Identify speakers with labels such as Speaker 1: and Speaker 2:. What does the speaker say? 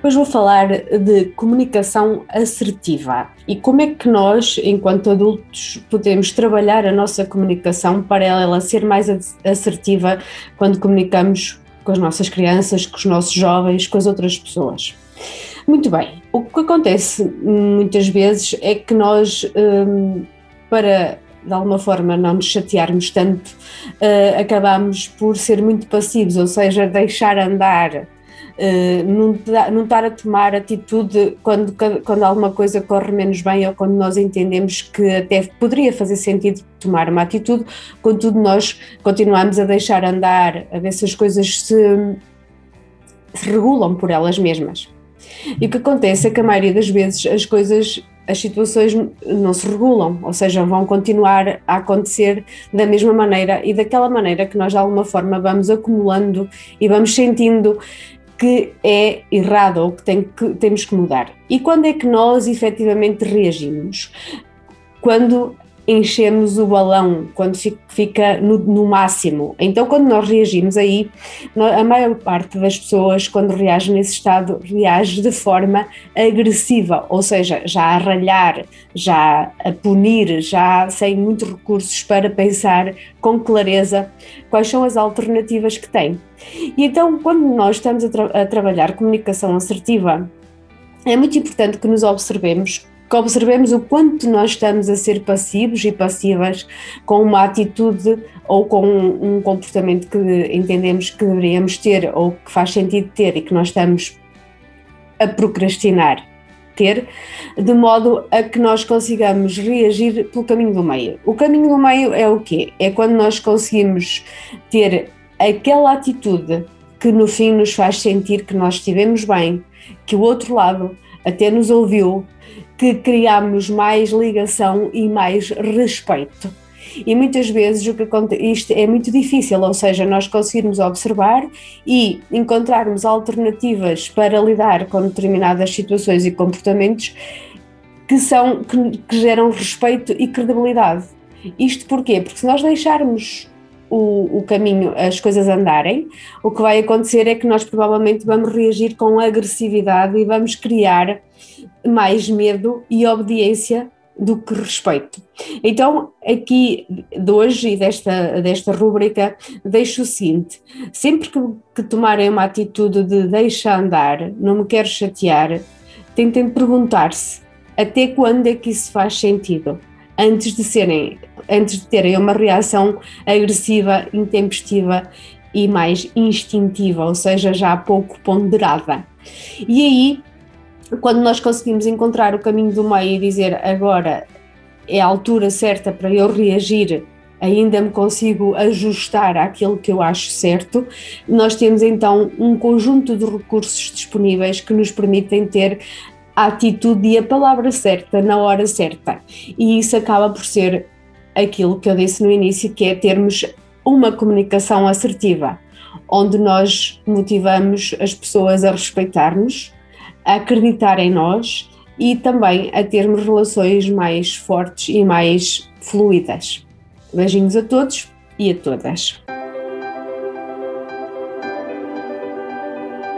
Speaker 1: Hoje vou falar de comunicação assertiva. E como é que nós, enquanto adultos, podemos trabalhar a nossa comunicação para ela ser mais assertiva quando comunicamos com as nossas crianças, com os nossos jovens, com as outras pessoas. Muito bem, o que acontece muitas vezes é que nós, hum, para de alguma forma não nos chatearmos tanto, uh, acabamos por ser muito passivos, ou seja, deixar andar não, não estar a tomar atitude quando, quando alguma coisa corre menos bem ou quando nós entendemos que até poderia fazer sentido tomar uma atitude, contudo nós continuamos a deixar andar, a ver se as coisas se, se regulam por elas mesmas. E o que acontece é que a maioria das vezes as coisas as situações não se regulam, ou seja, vão continuar a acontecer da mesma maneira e daquela maneira que nós de alguma forma vamos acumulando e vamos sentindo que é errado ou que, tem que temos que mudar. E quando é que nós efetivamente reagimos? Quando enchemos o balão quando fica no, no, máximo. Então, quando nós reagimos aí, a maior parte das pessoas, quando reage nesse estado, reage de forma agressiva, ou seja, já a ralhar, já a punir, já sem muitos recursos para pensar com clareza quais são as alternativas que tem. E então, quando nós estamos a, tra a trabalhar comunicação assertiva, é muito importante que nos observemos que observemos o quanto nós estamos a ser passivos e passivas com uma atitude ou com um comportamento que entendemos que deveríamos ter ou que faz sentido ter e que nós estamos a procrastinar ter, de modo a que nós consigamos reagir pelo caminho do meio. O caminho do meio é o quê? É quando nós conseguimos ter aquela atitude que no fim nos faz sentir que nós estivemos bem, que o outro lado até nos ouviu, que criamos mais ligação e mais respeito. E muitas vezes o que acontece, isto é muito difícil, ou seja, nós conseguirmos observar e encontrarmos alternativas para lidar com determinadas situações e comportamentos que são que, que geram respeito e credibilidade. Isto porquê? Porque se nós deixarmos o, o, caminho, as coisas andarem, o que vai acontecer é que nós provavelmente vamos reagir com agressividade e vamos criar mais medo e obediência do que respeito. Então, aqui de hoje e desta, desta rúbrica, deixo o seguinte: sempre que, que tomarem uma atitude de deixa andar, não me quero chatear, tentem perguntar-se até quando é que isso faz sentido antes de serem, antes de terem uma reação agressiva, intempestiva e mais instintiva, ou seja, já pouco ponderada. E aí, quando nós conseguimos encontrar o caminho do meio e dizer agora é a altura certa para eu reagir ainda me consigo ajustar àquilo que eu acho certo, nós temos então um conjunto de recursos disponíveis que nos permitem ter a atitude e a palavra certa na hora certa. E isso acaba por ser aquilo que eu disse no início, que é termos uma comunicação assertiva, onde nós motivamos as pessoas a respeitar-nos, a acreditar em nós e também a termos relações mais fortes e mais fluidas. Beijinhos a todos e a todas.